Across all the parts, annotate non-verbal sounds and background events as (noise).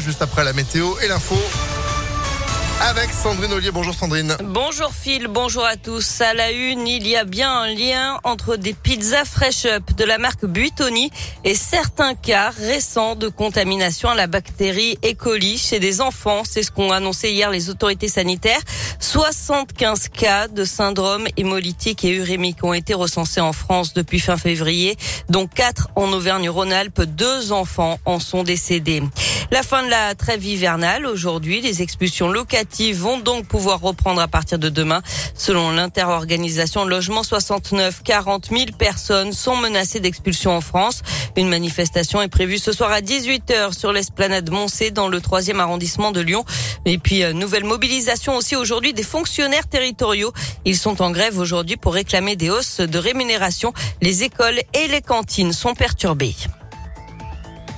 juste après la météo et l'info avec Sandrine Ollier. Bonjour Sandrine. Bonjour Phil, bonjour à tous. À la une, il y a bien un lien entre des pizzas Fresh Up de la marque Buitoni et certains cas récents de contamination à la bactérie E. coli chez des enfants. C'est ce qu'ont annoncé hier les autorités sanitaires. 75 cas de syndrome hémolytique et urémique ont été recensés en France depuis fin février, dont 4 en Auvergne-Rhône-Alpes. Deux enfants en sont décédés. La fin de la trêve hivernale aujourd'hui, les expulsions locatives vont donc pouvoir reprendre à partir de demain. Selon l'interorganisation Logement 69, 40 000 personnes sont menacées d'expulsion en France. Une manifestation est prévue ce soir à 18h sur l'esplanade Moncé dans le 3e arrondissement de Lyon. Et puis, euh, nouvelle mobilisation aussi aujourd'hui des fonctionnaires territoriaux. Ils sont en grève aujourd'hui pour réclamer des hausses de rémunération. Les écoles et les cantines sont perturbées.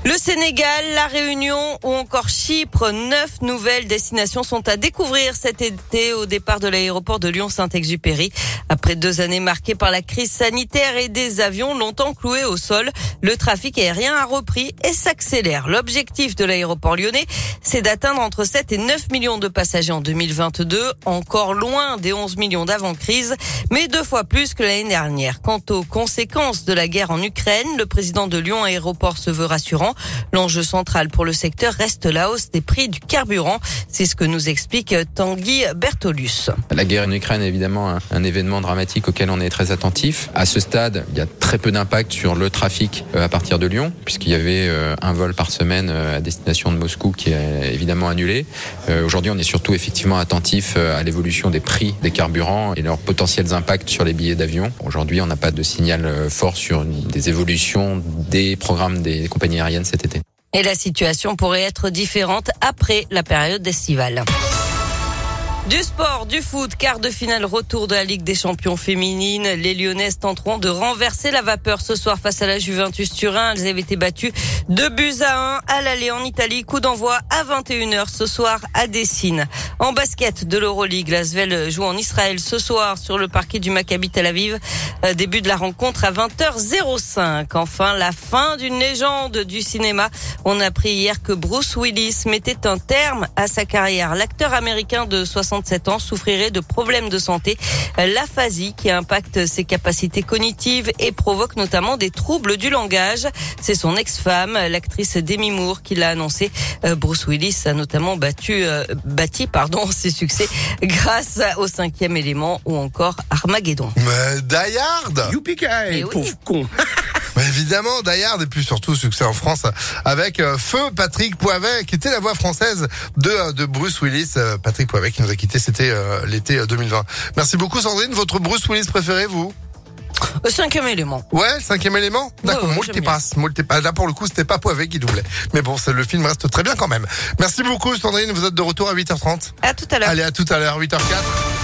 Le Sénégal, la Réunion ou encore Chypre, neuf nouvelles destinations sont à découvrir cet été au départ de l'aéroport de Lyon-Saint-Exupéry. Après deux années marquées par la crise sanitaire et des avions longtemps cloués au sol, le trafic aérien a repris et s'accélère. L'objectif de l'aéroport lyonnais, c'est d'atteindre entre 7 et 9 millions de passagers en 2022, encore loin des 11 millions d'avant-crise, mais deux fois plus que l'année dernière. Quant aux conséquences de la guerre en Ukraine, le président de Lyon Aéroport se veut rassurant. L'enjeu central pour le secteur reste la hausse des prix du carburant. C'est ce que nous explique Tanguy Bertolus. La guerre en Ukraine est évidemment un, un, événement dramatique auquel on est très attentif. À ce stade, il y a très peu d'impact sur le trafic euh, à partir de Lyon, puisqu'il y avait euh, un vol par semaine euh, à destination de Moscou qui est évidemment annulé. Aujourd'hui, on est surtout effectivement attentif à l'évolution des prix des carburants et leurs potentiels impacts sur les billets d'avion. Aujourd'hui, on n'a pas de signal fort sur des évolutions des programmes des compagnies aériennes Et la situation pourrait être différente après la période estivale. Du sport, du foot, quart de finale retour de la Ligue des champions féminines. Les Lyonnaises tenteront de renverser la vapeur ce soir face à la Juventus Turin. Elles avaient été battues 2 buts à 1 à l'aller en Italie. Coup d'envoi à 21h ce soir à Dessine. En basket de l'Euroleague, l'Asvel joue en Israël ce soir sur le parquet du Maccabi Tel Aviv. Euh, début de la rencontre à 20h05. Enfin, la fin d'une légende du cinéma. On a appris hier que Bruce Willis mettait un terme à sa carrière. L'acteur américain de 67 ans souffrirait de problèmes de santé, l'aphasie qui impacte ses capacités cognitives et provoque notamment des troubles du langage. C'est son ex-femme, l'actrice Demi Moore, qui l'a annoncé. Euh, Bruce Willis a notamment battu, euh, bâti pardon, (laughs) ses succès grâce au cinquième élément ou encore Armageddon. Mais Hard oui. Pauvre con (laughs) évidemment, Dayard et puis surtout succès en France avec euh, Feu Patrick Poivet, qui était la voix française de, euh, de Bruce Willis. Euh, Patrick Poivet qui nous a quitté, c'était l'été 2020. Merci beaucoup Sandrine. Votre Bruce Willis préféré, vous? Cinquième élément. Ouais, cinquième élément? D'accord, ouais, ouais, passe. Là, pour le coup, c'était pas Poivet qui doublait. Mais bon, le film reste très bien quand même. Merci beaucoup, Sandrine. Vous êtes de retour à 8h30. À tout à l'heure. Allez, à tout à l'heure, 8h04.